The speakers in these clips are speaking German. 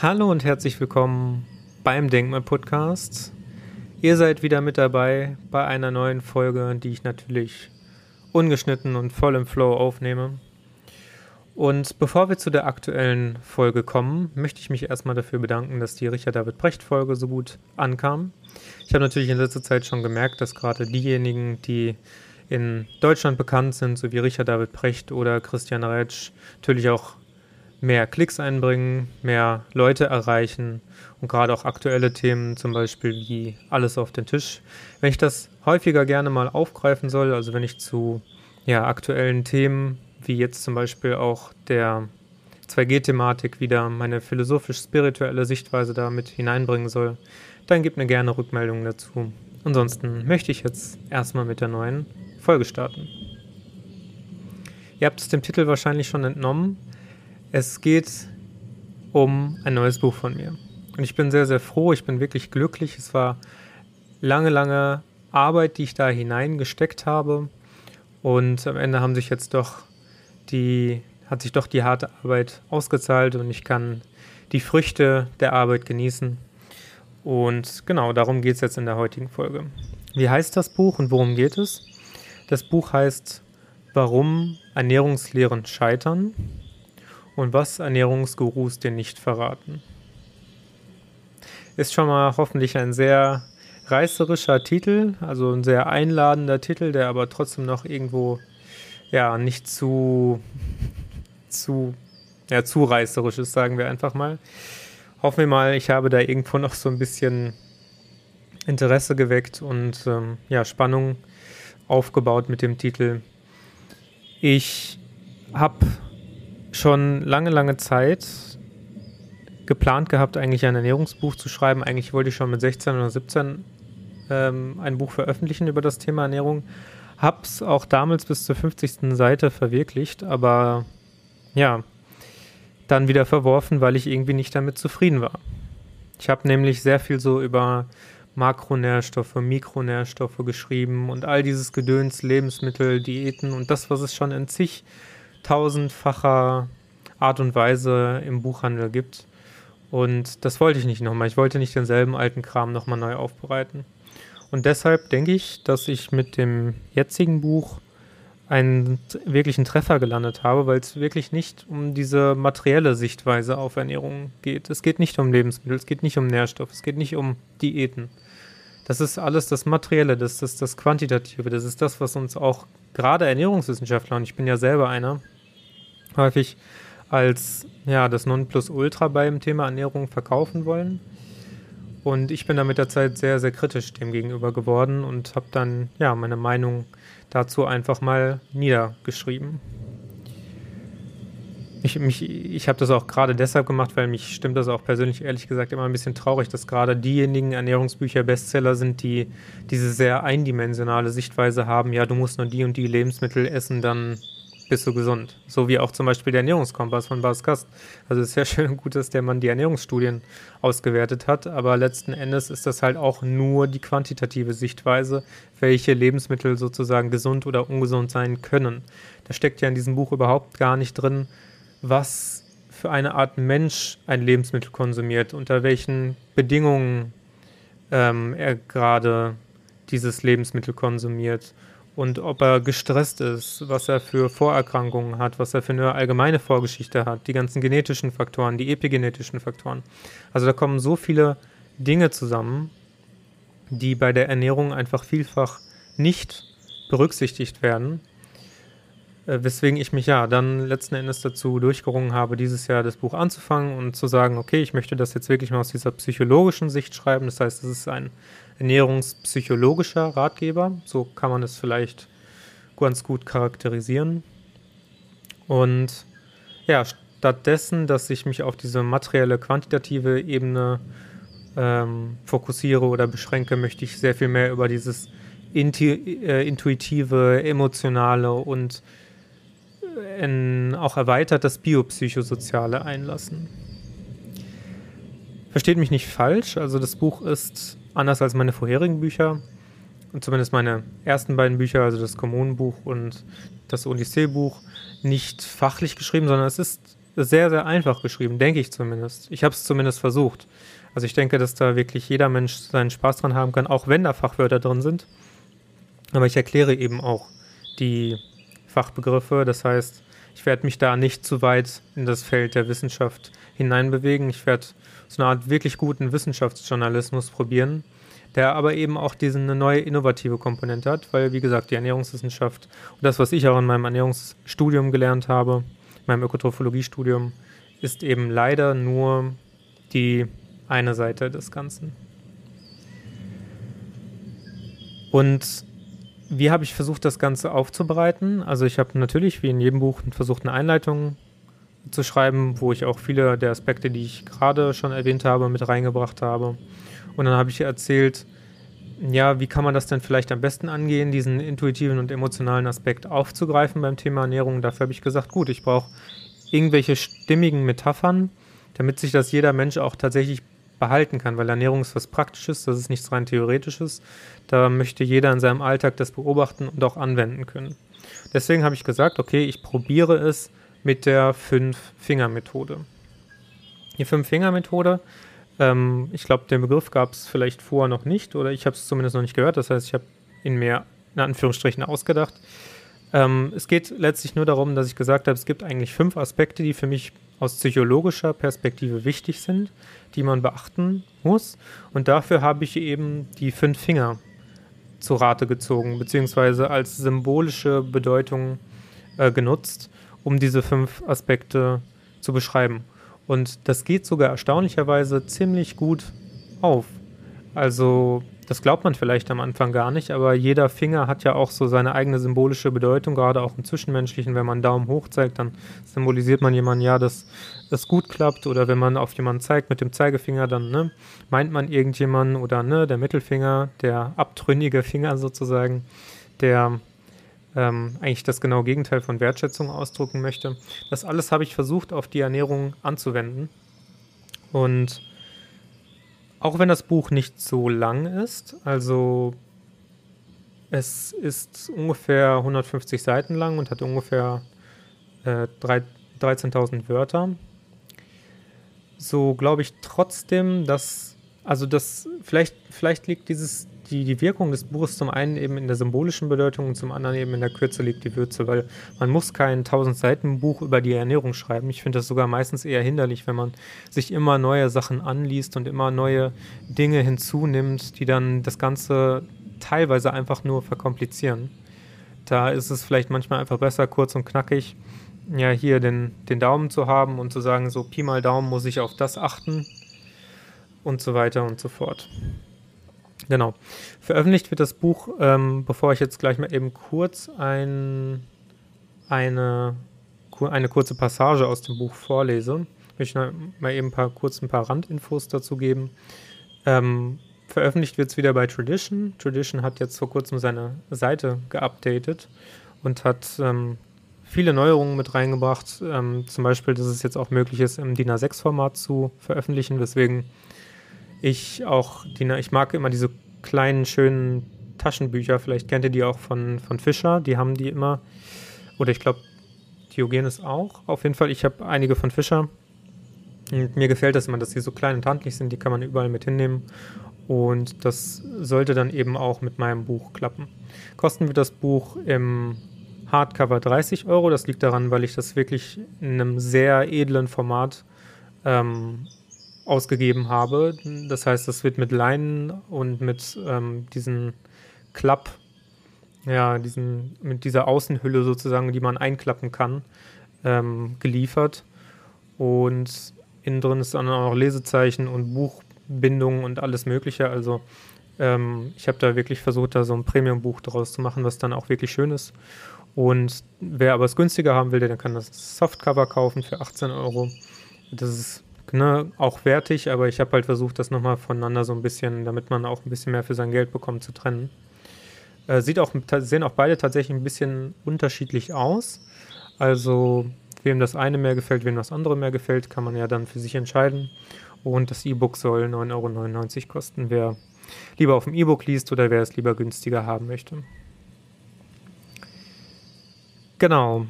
Hallo und herzlich willkommen beim Denkmal Podcast. Ihr seid wieder mit dabei bei einer neuen Folge, die ich natürlich ungeschnitten und voll im Flow aufnehme. Und bevor wir zu der aktuellen Folge kommen, möchte ich mich erstmal dafür bedanken, dass die Richard David Brecht Folge so gut ankam. Ich habe natürlich in letzter Zeit schon gemerkt, dass gerade diejenigen, die in Deutschland bekannt sind, so wie Richard David Brecht oder Christian Retsch, natürlich auch mehr Klicks einbringen, mehr Leute erreichen und gerade auch aktuelle Themen, zum Beispiel wie alles auf den Tisch. Wenn ich das häufiger gerne mal aufgreifen soll, also wenn ich zu ja, aktuellen Themen wie jetzt zum Beispiel auch der 2G-Thematik wieder meine philosophisch-spirituelle Sichtweise da mit hineinbringen soll, dann gib mir gerne Rückmeldungen dazu. Ansonsten möchte ich jetzt erstmal mit der neuen Folge starten. Ihr habt es dem Titel wahrscheinlich schon entnommen. Es geht um ein neues Buch von mir. Und ich bin sehr, sehr froh, ich bin wirklich glücklich. Es war lange, lange Arbeit, die ich da hineingesteckt habe. Und am Ende haben sich jetzt doch die, hat sich doch die harte Arbeit ausgezahlt und ich kann die Früchte der Arbeit genießen. Und genau darum geht es jetzt in der heutigen Folge. Wie heißt das Buch und worum geht es? Das Buch heißt Warum Ernährungslehren scheitern und was Ernährungsgurus dir nicht verraten. Ist schon mal hoffentlich ein sehr reißerischer Titel, also ein sehr einladender Titel, der aber trotzdem noch irgendwo ja, nicht zu, zu, ja, zu reißerisch ist, sagen wir einfach mal. Hoffen wir mal, ich habe da irgendwo noch so ein bisschen Interesse geweckt und ähm, ja, Spannung aufgebaut mit dem Titel. Ich habe schon lange, lange Zeit geplant gehabt, eigentlich ein Ernährungsbuch zu schreiben. Eigentlich wollte ich schon mit 16 oder 17 ähm, ein Buch veröffentlichen über das Thema Ernährung hab's auch damals bis zur 50. Seite verwirklicht, aber ja, dann wieder verworfen, weil ich irgendwie nicht damit zufrieden war. Ich habe nämlich sehr viel so über Makronährstoffe, Mikronährstoffe geschrieben und all dieses Gedöns, Lebensmittel, Diäten und das, was es schon in zig tausendfacher Art und Weise im Buchhandel gibt. Und das wollte ich nicht nochmal. Ich wollte nicht denselben alten Kram nochmal neu aufbereiten. Und deshalb denke ich, dass ich mit dem jetzigen Buch einen wirklichen Treffer gelandet habe, weil es wirklich nicht um diese materielle Sichtweise auf Ernährung geht. Es geht nicht um Lebensmittel, es geht nicht um Nährstoff, es geht nicht um Diäten. Das ist alles das Materielle, das ist das Quantitative, das ist das, was uns auch gerade Ernährungswissenschaftler, und ich bin ja selber einer, häufig als ja, das Nonplusultra beim Thema Ernährung verkaufen wollen. Und ich bin da mit der Zeit sehr, sehr kritisch dem gegenüber geworden und habe dann ja meine Meinung dazu einfach mal niedergeschrieben. Ich, ich habe das auch gerade deshalb gemacht, weil mich stimmt das auch persönlich ehrlich gesagt immer ein bisschen traurig, dass gerade diejenigen Ernährungsbücher Bestseller sind, die diese sehr eindimensionale Sichtweise haben. Ja, du musst nur die und die Lebensmittel essen, dann bist du gesund. So wie auch zum Beispiel der Ernährungskompass von Bas Kast. Also es ist ja schön und gut, dass der Mann die Ernährungsstudien ausgewertet hat, aber letzten Endes ist das halt auch nur die quantitative Sichtweise, welche Lebensmittel sozusagen gesund oder ungesund sein können. Da steckt ja in diesem Buch überhaupt gar nicht drin, was für eine Art Mensch ein Lebensmittel konsumiert, unter welchen Bedingungen ähm, er gerade dieses Lebensmittel konsumiert und ob er gestresst ist, was er für Vorerkrankungen hat, was er für eine allgemeine Vorgeschichte hat, die ganzen genetischen Faktoren, die epigenetischen Faktoren. Also da kommen so viele Dinge zusammen, die bei der Ernährung einfach vielfach nicht berücksichtigt werden, äh, weswegen ich mich ja dann letzten Endes dazu durchgerungen habe, dieses Jahr das Buch anzufangen und zu sagen, okay, ich möchte das jetzt wirklich mal aus dieser psychologischen Sicht schreiben. Das heißt, es ist ein ernährungspsychologischer Ratgeber. So kann man es vielleicht ganz gut charakterisieren. Und ja, stattdessen, dass ich mich auf diese materielle, quantitative Ebene ähm, fokussiere oder beschränke, möchte ich sehr viel mehr über dieses intu äh, intuitive, emotionale und äh, auch erweitert das biopsychosoziale einlassen. Versteht mich nicht falsch, also das Buch ist anders als meine vorherigen Bücher, und zumindest meine ersten beiden Bücher, also das Kommunenbuch und das Odyssee-Buch, nicht fachlich geschrieben, sondern es ist sehr, sehr einfach geschrieben, denke ich zumindest. Ich habe es zumindest versucht. Also ich denke, dass da wirklich jeder Mensch seinen Spaß dran haben kann, auch wenn da Fachwörter drin sind. Aber ich erkläre eben auch die Fachbegriffe. Das heißt, ich werde mich da nicht zu weit in das Feld der Wissenschaft hineinbewegen. Ich werde so eine Art wirklich guten Wissenschaftsjournalismus probieren, der aber eben auch diese eine neue innovative Komponente hat, weil, wie gesagt, die Ernährungswissenschaft und das, was ich auch in meinem Ernährungsstudium gelernt habe, meinem Ökotrophologiestudium, ist eben leider nur die eine Seite des Ganzen. Und wie habe ich versucht, das Ganze aufzubereiten? Also ich habe natürlich, wie in jedem Buch, versucht, eine Einleitung zu schreiben, wo ich auch viele der Aspekte, die ich gerade schon erwähnt habe, mit reingebracht habe. Und dann habe ich erzählt, ja, wie kann man das denn vielleicht am besten angehen, diesen intuitiven und emotionalen Aspekt aufzugreifen beim Thema Ernährung. Dafür habe ich gesagt, gut, ich brauche irgendwelche stimmigen Metaphern, damit sich das jeder Mensch auch tatsächlich behalten kann, weil Ernährung ist was Praktisches, das ist nichts rein Theoretisches. Da möchte jeder in seinem Alltag das beobachten und auch anwenden können. Deswegen habe ich gesagt, okay, ich probiere es mit der Fünf-Finger-Methode. Die Fünf-Finger-Methode, ähm, ich glaube, den Begriff gab es vielleicht vorher noch nicht oder ich habe es zumindest noch nicht gehört. Das heißt, ich habe ihn mir in Anführungsstrichen ausgedacht. Ähm, es geht letztlich nur darum, dass ich gesagt habe, es gibt eigentlich fünf Aspekte, die für mich aus psychologischer Perspektive wichtig sind, die man beachten muss. Und dafür habe ich eben die fünf Finger zu Rate gezogen, beziehungsweise als symbolische Bedeutung äh, genutzt, um diese fünf Aspekte zu beschreiben. Und das geht sogar erstaunlicherweise ziemlich gut auf. Also das glaubt man vielleicht am Anfang gar nicht, aber jeder Finger hat ja auch so seine eigene symbolische Bedeutung, gerade auch im Zwischenmenschlichen. Wenn man Daumen hoch zeigt, dann symbolisiert man jemanden, ja, dass es gut klappt. Oder wenn man auf jemanden zeigt mit dem Zeigefinger, dann ne, meint man irgendjemanden oder ne, der Mittelfinger, der abtrünnige Finger sozusagen, der ähm, eigentlich das genaue Gegenteil von Wertschätzung ausdrücken möchte. Das alles habe ich versucht auf die Ernährung anzuwenden. Und auch wenn das Buch nicht so lang ist, also es ist ungefähr 150 Seiten lang und hat ungefähr äh, 13.000 Wörter, so glaube ich trotzdem, dass, also das, vielleicht, vielleicht liegt dieses die, die Wirkung des Buches zum einen eben in der symbolischen Bedeutung und zum anderen eben in der Kürze liegt die Würze, weil man muss kein 1000 Seiten Buch über die Ernährung schreiben. Ich finde das sogar meistens eher hinderlich, wenn man sich immer neue Sachen anliest und immer neue Dinge hinzunimmt, die dann das Ganze teilweise einfach nur verkomplizieren. Da ist es vielleicht manchmal einfach besser, kurz und knackig, ja, hier den, den Daumen zu haben und zu sagen, so Pi mal Daumen muss ich auf das achten und so weiter und so fort. Genau. Veröffentlicht wird das Buch, ähm, bevor ich jetzt gleich mal eben kurz ein, eine, eine kurze Passage aus dem Buch vorlese, möchte ich mal eben paar, kurz ein paar Randinfos dazu geben. Ähm, veröffentlicht wird es wieder bei Tradition. Tradition hat jetzt vor kurzem seine Seite geupdatet und hat ähm, viele Neuerungen mit reingebracht. Ähm, zum Beispiel, dass es jetzt auch möglich ist, im DIN A6-Format zu veröffentlichen, weswegen ich auch, die, ich mag immer diese kleinen, schönen Taschenbücher. Vielleicht kennt ihr die auch von, von Fischer. Die haben die immer. Oder ich glaube, Diogenes auch. Auf jeden Fall, ich habe einige von Fischer. Und mir gefällt das immer, dass die so klein und handlich sind. Die kann man überall mit hinnehmen. Und das sollte dann eben auch mit meinem Buch klappen. Kosten wird das Buch im Hardcover 30 Euro. Das liegt daran, weil ich das wirklich in einem sehr edlen Format ähm, ausgegeben habe. Das heißt, das wird mit Leinen und mit ähm, diesen Klapp, ja, diesen, mit dieser Außenhülle sozusagen, die man einklappen kann, ähm, geliefert. Und innen drin ist dann auch Lesezeichen und Buchbindungen und alles Mögliche. Also ähm, ich habe da wirklich versucht, da so ein Premium-Buch draus zu machen, was dann auch wirklich schön ist. Und wer aber es günstiger haben will, der kann das Softcover kaufen für 18 Euro. Das ist ne, auch wertig, aber ich habe halt versucht, das nochmal voneinander so ein bisschen, damit man auch ein bisschen mehr für sein Geld bekommt, zu trennen. Äh, sieht auch, sehen auch beide tatsächlich ein bisschen unterschiedlich aus. Also, wem das eine mehr gefällt, wem das andere mehr gefällt, kann man ja dann für sich entscheiden. Und das E-Book soll 9,99 Euro kosten, wer lieber auf dem E-Book liest oder wer es lieber günstiger haben möchte. Genau.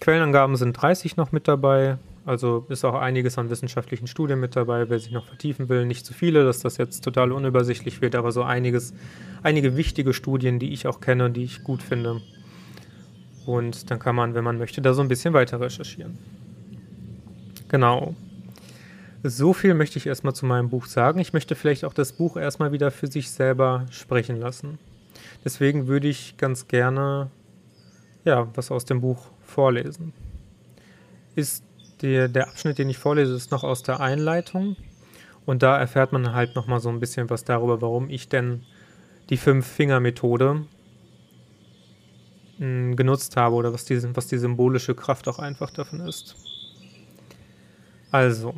Quellenangaben sind 30 noch mit dabei. Also ist auch einiges an wissenschaftlichen Studien mit dabei, wer sich noch vertiefen will. Nicht zu viele, dass das jetzt total unübersichtlich wird, aber so einiges, einige wichtige Studien, die ich auch kenne, die ich gut finde. Und dann kann man, wenn man möchte, da so ein bisschen weiter recherchieren. Genau. So viel möchte ich erstmal zu meinem Buch sagen. Ich möchte vielleicht auch das Buch erstmal wieder für sich selber sprechen lassen. Deswegen würde ich ganz gerne ja, was aus dem Buch vorlesen. Ist der, der Abschnitt, den ich vorlese, ist noch aus der Einleitung. Und da erfährt man halt nochmal so ein bisschen was darüber, warum ich denn die Fünf-Finger-Methode hm, genutzt habe oder was die, was die symbolische Kraft auch einfach davon ist. Also,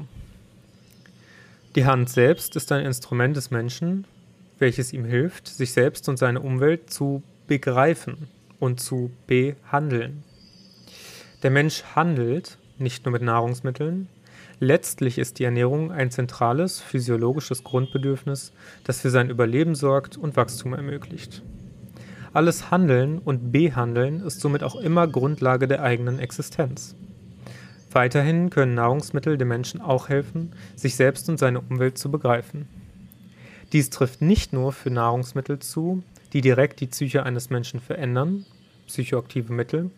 die Hand selbst ist ein Instrument des Menschen, welches ihm hilft, sich selbst und seine Umwelt zu begreifen und zu behandeln. Der Mensch handelt nicht nur mit Nahrungsmitteln, letztlich ist die Ernährung ein zentrales physiologisches Grundbedürfnis, das für sein Überleben sorgt und Wachstum ermöglicht. Alles Handeln und Behandeln ist somit auch immer Grundlage der eigenen Existenz. Weiterhin können Nahrungsmittel dem Menschen auch helfen, sich selbst und seine Umwelt zu begreifen. Dies trifft nicht nur für Nahrungsmittel zu, die direkt die Psyche eines Menschen verändern, psychoaktive Mittel,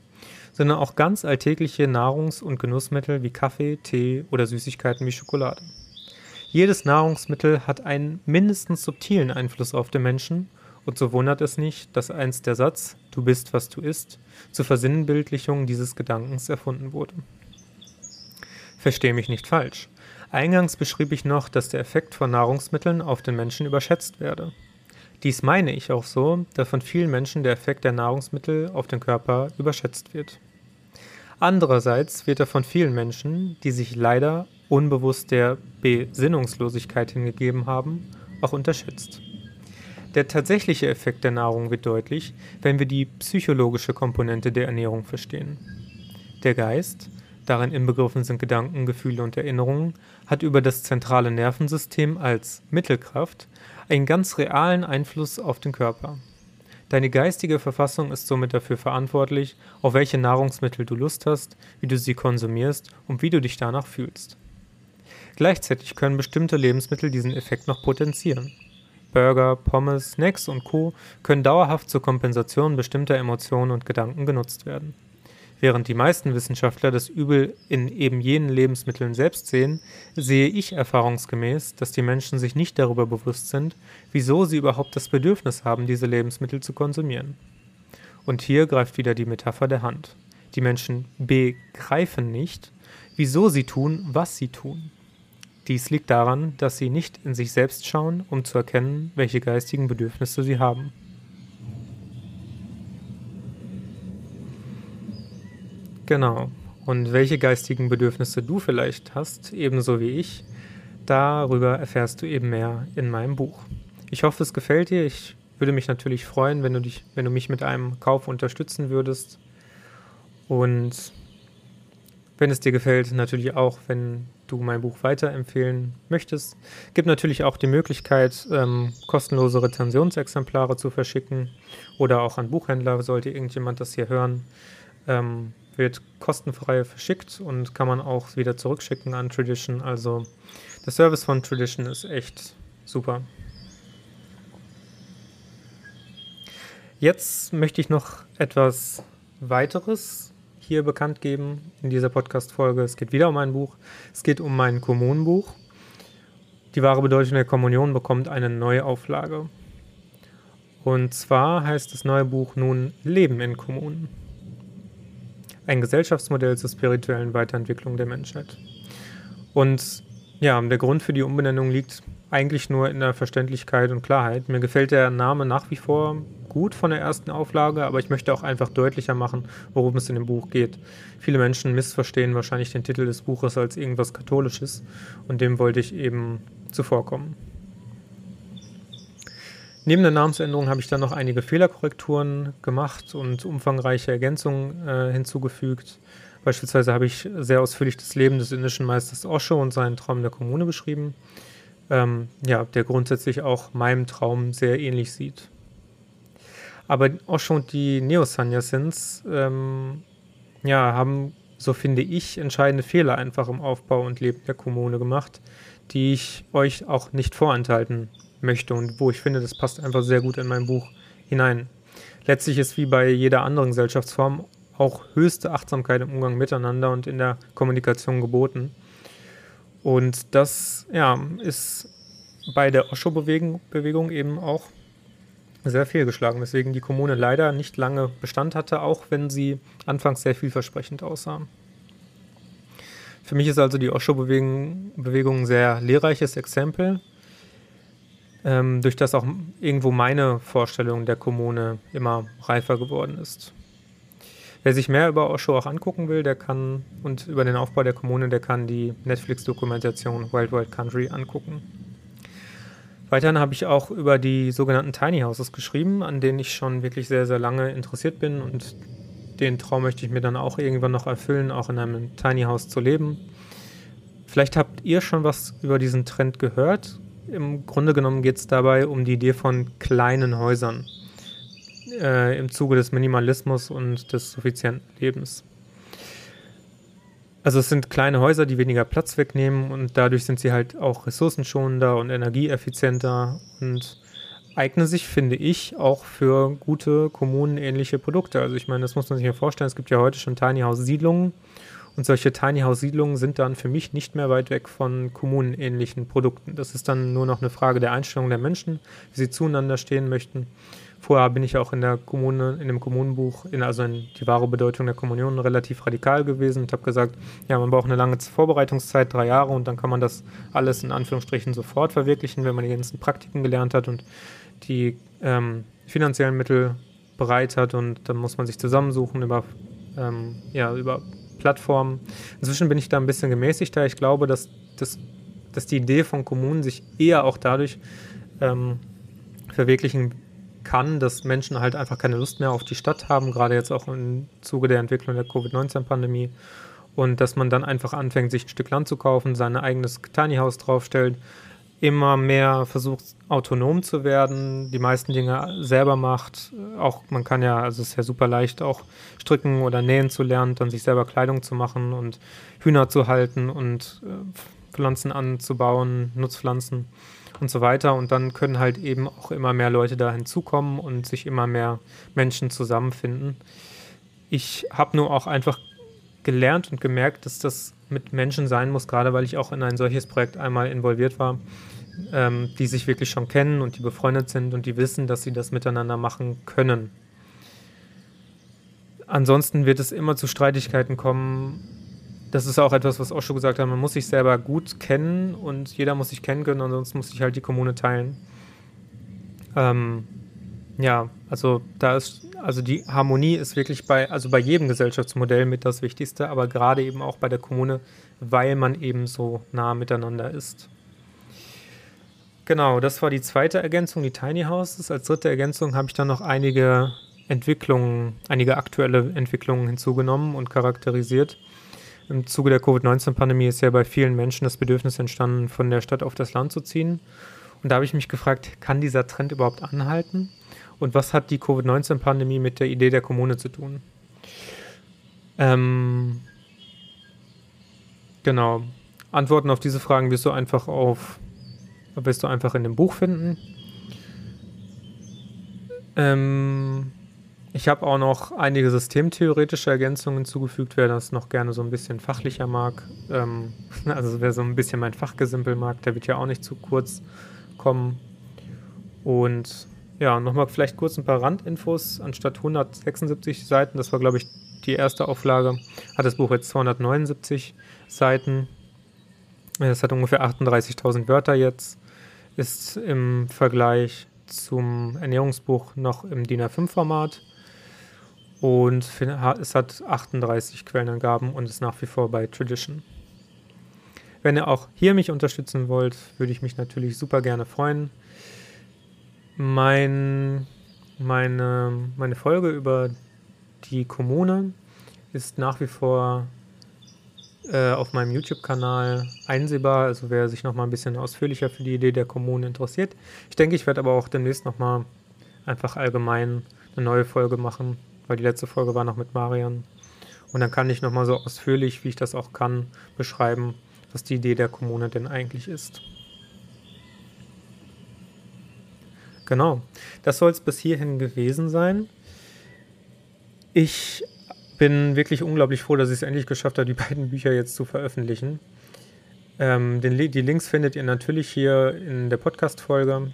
sondern auch ganz alltägliche Nahrungs- und Genussmittel wie Kaffee, Tee oder Süßigkeiten wie Schokolade. Jedes Nahrungsmittel hat einen mindestens subtilen Einfluss auf den Menschen und so wundert es nicht, dass einst der Satz Du bist, was du isst zur Versinnbildlichung dieses Gedankens erfunden wurde. Verstehe mich nicht falsch. Eingangs beschrieb ich noch, dass der Effekt von Nahrungsmitteln auf den Menschen überschätzt werde. Dies meine ich auch so, da von vielen Menschen der Effekt der Nahrungsmittel auf den Körper überschätzt wird. Andererseits wird er von vielen Menschen, die sich leider unbewusst der Besinnungslosigkeit hingegeben haben, auch unterschätzt. Der tatsächliche Effekt der Nahrung wird deutlich, wenn wir die psychologische Komponente der Ernährung verstehen. Der Geist, darin inbegriffen sind Gedanken, Gefühle und Erinnerungen, hat über das zentrale Nervensystem als Mittelkraft einen ganz realen Einfluss auf den Körper. Deine geistige Verfassung ist somit dafür verantwortlich, auf welche Nahrungsmittel du Lust hast, wie du sie konsumierst und wie du dich danach fühlst. Gleichzeitig können bestimmte Lebensmittel diesen Effekt noch potenzieren. Burger, Pommes, Snacks und Co. können dauerhaft zur Kompensation bestimmter Emotionen und Gedanken genutzt werden. Während die meisten Wissenschaftler das Übel in eben jenen Lebensmitteln selbst sehen, sehe ich erfahrungsgemäß, dass die Menschen sich nicht darüber bewusst sind, wieso sie überhaupt das Bedürfnis haben, diese Lebensmittel zu konsumieren. Und hier greift wieder die Metapher der Hand. Die Menschen begreifen nicht, wieso sie tun, was sie tun. Dies liegt daran, dass sie nicht in sich selbst schauen, um zu erkennen, welche geistigen Bedürfnisse sie haben. Genau. Und welche geistigen Bedürfnisse du vielleicht hast, ebenso wie ich, darüber erfährst du eben mehr in meinem Buch. Ich hoffe, es gefällt dir. Ich würde mich natürlich freuen, wenn du, dich, wenn du mich mit einem Kauf unterstützen würdest. Und wenn es dir gefällt, natürlich auch, wenn du mein Buch weiterempfehlen möchtest. Gibt natürlich auch die Möglichkeit, ähm, kostenlose Rezensionsexemplare zu verschicken oder auch an Buchhändler, sollte irgendjemand das hier hören. Ähm, wird kostenfrei verschickt und kann man auch wieder zurückschicken an Tradition. Also der Service von Tradition ist echt super. Jetzt möchte ich noch etwas weiteres hier bekannt geben in dieser Podcast-Folge. Es geht wieder um ein Buch. Es geht um mein Kommunenbuch. Die wahre Bedeutung der Kommunion bekommt eine neue Auflage. Und zwar heißt das neue Buch nun Leben in Kommunen ein Gesellschaftsmodell zur spirituellen Weiterentwicklung der Menschheit. Und ja, der Grund für die Umbenennung liegt eigentlich nur in der Verständlichkeit und Klarheit. Mir gefällt der Name nach wie vor gut von der ersten Auflage, aber ich möchte auch einfach deutlicher machen, worum es in dem Buch geht. Viele Menschen missverstehen wahrscheinlich den Titel des Buches als irgendwas Katholisches und dem wollte ich eben zuvorkommen. Neben der Namensänderung habe ich dann noch einige Fehlerkorrekturen gemacht und umfangreiche Ergänzungen äh, hinzugefügt. Beispielsweise habe ich sehr ausführlich das Leben des indischen Meisters Osho und seinen Traum der Kommune beschrieben, ähm, ja, der grundsätzlich auch meinem Traum sehr ähnlich sieht. Aber Osho und die Neo-Sannyasins ähm, ja, haben so finde ich, entscheidende Fehler einfach im Aufbau und Leben der Kommune gemacht, die ich euch auch nicht vorenthalten möchte und wo ich finde, das passt einfach sehr gut in mein Buch hinein. Letztlich ist wie bei jeder anderen Gesellschaftsform auch höchste Achtsamkeit im Umgang miteinander und in der Kommunikation geboten. Und das ja, ist bei der Osho-Bewegung eben auch sehr fehlgeschlagen, weswegen die Kommune leider nicht lange Bestand hatte, auch wenn sie anfangs sehr vielversprechend aussah. Für mich ist also die Osho-Bewegung ein sehr lehrreiches Exempel, ähm, durch das auch irgendwo meine Vorstellung der Kommune immer reifer geworden ist. Wer sich mehr über Osho auch angucken will, der kann und über den Aufbau der Kommune, der kann die Netflix-Dokumentation Wild Wild Country angucken. Weiterhin habe ich auch über die sogenannten Tiny Houses geschrieben, an denen ich schon wirklich sehr, sehr lange interessiert bin und den Traum möchte ich mir dann auch irgendwann noch erfüllen, auch in einem Tiny House zu leben. Vielleicht habt ihr schon was über diesen Trend gehört. Im Grunde genommen geht es dabei um die Idee von kleinen Häusern äh, im Zuge des Minimalismus und des suffizienten Lebens. Also es sind kleine Häuser, die weniger Platz wegnehmen und dadurch sind sie halt auch ressourcenschonender und energieeffizienter und eignen sich, finde ich, auch für gute kommunenähnliche Produkte. Also ich meine, das muss man sich ja vorstellen, es gibt ja heute schon Tiny House Siedlungen und solche Tiny House Siedlungen sind dann für mich nicht mehr weit weg von kommunenähnlichen Produkten. Das ist dann nur noch eine Frage der Einstellung der Menschen, wie sie zueinander stehen möchten. Vorher bin ich auch in der Kommune, in dem Kommunenbuch, in, also in die wahre Bedeutung der Kommunion, relativ radikal gewesen und habe gesagt, ja, man braucht eine lange Vorbereitungszeit, drei Jahre, und dann kann man das alles in Anführungsstrichen sofort verwirklichen, wenn man die ganzen Praktiken gelernt hat und die ähm, finanziellen Mittel bereit hat und dann muss man sich zusammensuchen über, ähm, ja, über Plattformen. Inzwischen bin ich da ein bisschen gemäßigter. Ich glaube, dass, dass, dass die Idee von Kommunen sich eher auch dadurch ähm, verwirklichen kann, dass Menschen halt einfach keine Lust mehr auf die Stadt haben, gerade jetzt auch im Zuge der Entwicklung der Covid-19-Pandemie. Und dass man dann einfach anfängt, sich ein Stück Land zu kaufen, sein eigenes Tiny House draufstellt, immer mehr versucht, autonom zu werden, die meisten Dinge selber macht. Auch man kann ja, also es ist ja super leicht, auch stricken oder nähen zu lernen, dann sich selber Kleidung zu machen und Hühner zu halten und äh, Pflanzen anzubauen, Nutzpflanzen und so weiter. Und dann können halt eben auch immer mehr Leute da hinzukommen und sich immer mehr Menschen zusammenfinden. Ich habe nur auch einfach gelernt und gemerkt, dass das mit Menschen sein muss, gerade weil ich auch in ein solches Projekt einmal involviert war, ähm, die sich wirklich schon kennen und die befreundet sind und die wissen, dass sie das miteinander machen können. Ansonsten wird es immer zu Streitigkeiten kommen, das ist auch etwas, was Osho gesagt hat, man muss sich selber gut kennen und jeder muss sich kennen können, ansonsten muss sich halt die Kommune teilen. Ähm, ja, also da ist, also die Harmonie ist wirklich bei, also bei jedem Gesellschaftsmodell mit das Wichtigste, aber gerade eben auch bei der Kommune, weil man eben so nah miteinander ist. Genau, das war die zweite Ergänzung, die Tiny Houses. Als dritte Ergänzung habe ich dann noch einige Entwicklungen, einige aktuelle Entwicklungen hinzugenommen und charakterisiert. Im Zuge der Covid-19-Pandemie ist ja bei vielen Menschen das Bedürfnis entstanden, von der Stadt auf das Land zu ziehen. Und da habe ich mich gefragt, kann dieser Trend überhaupt anhalten? Und was hat die Covid-19-Pandemie mit der Idee der Kommune zu tun? Ähm, genau. Antworten auf diese Fragen wirst du einfach auf, wirst du einfach in dem Buch finden. Ähm, ich habe auch noch einige systemtheoretische Ergänzungen hinzugefügt, wer das noch gerne so ein bisschen fachlicher mag. Ähm, also wer so ein bisschen mein Fachgesimpel mag, der wird ja auch nicht zu kurz kommen. Und ja, nochmal vielleicht kurz ein paar Randinfos. Anstatt 176 Seiten, das war glaube ich die erste Auflage, hat das Buch jetzt 279 Seiten. Es hat ungefähr 38.000 Wörter jetzt, ist im Vergleich zum Ernährungsbuch noch im DIN A5-Format und es hat 38 Quellenangaben und ist nach wie vor bei Tradition. Wenn ihr auch hier mich unterstützen wollt, würde ich mich natürlich super gerne freuen. Mein, meine, meine Folge über die Kommune ist nach wie vor äh, auf meinem YouTube-Kanal einsehbar. Also wer sich noch mal ein bisschen ausführlicher für die Idee der Kommune interessiert. Ich denke, ich werde aber auch demnächst noch mal einfach allgemein eine neue Folge machen weil die letzte Folge war noch mit Marian. Und dann kann ich nochmal so ausführlich, wie ich das auch kann, beschreiben, was die Idee der Kommune denn eigentlich ist. Genau, das soll es bis hierhin gewesen sein. Ich bin wirklich unglaublich froh, dass ich es endlich geschafft habe, die beiden Bücher jetzt zu veröffentlichen. Ähm, den, die Links findet ihr natürlich hier in der Podcast-Folge.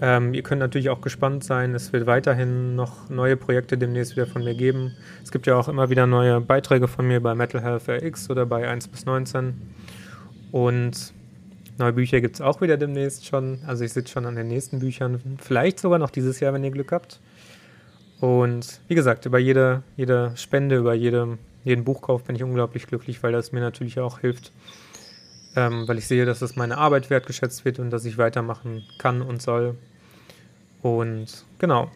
Ähm, ihr könnt natürlich auch gespannt sein. Es wird weiterhin noch neue Projekte demnächst wieder von mir geben. Es gibt ja auch immer wieder neue Beiträge von mir bei Metal Health RX oder bei 1 bis 19. Und neue Bücher gibt es auch wieder demnächst schon. Also ich sitze schon an den nächsten Büchern. Vielleicht sogar noch dieses Jahr, wenn ihr Glück habt. Und wie gesagt, über jede, jede Spende, über jede, jeden Buchkauf bin ich unglaublich glücklich, weil das mir natürlich auch hilft, ähm, weil ich sehe, dass das meine Arbeit wertgeschätzt wird und dass ich weitermachen kann und soll. Und genau.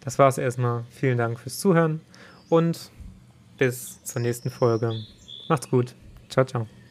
Das war es erstmal. Vielen Dank fürs Zuhören und bis zur nächsten Folge. Macht's gut. Ciao, ciao.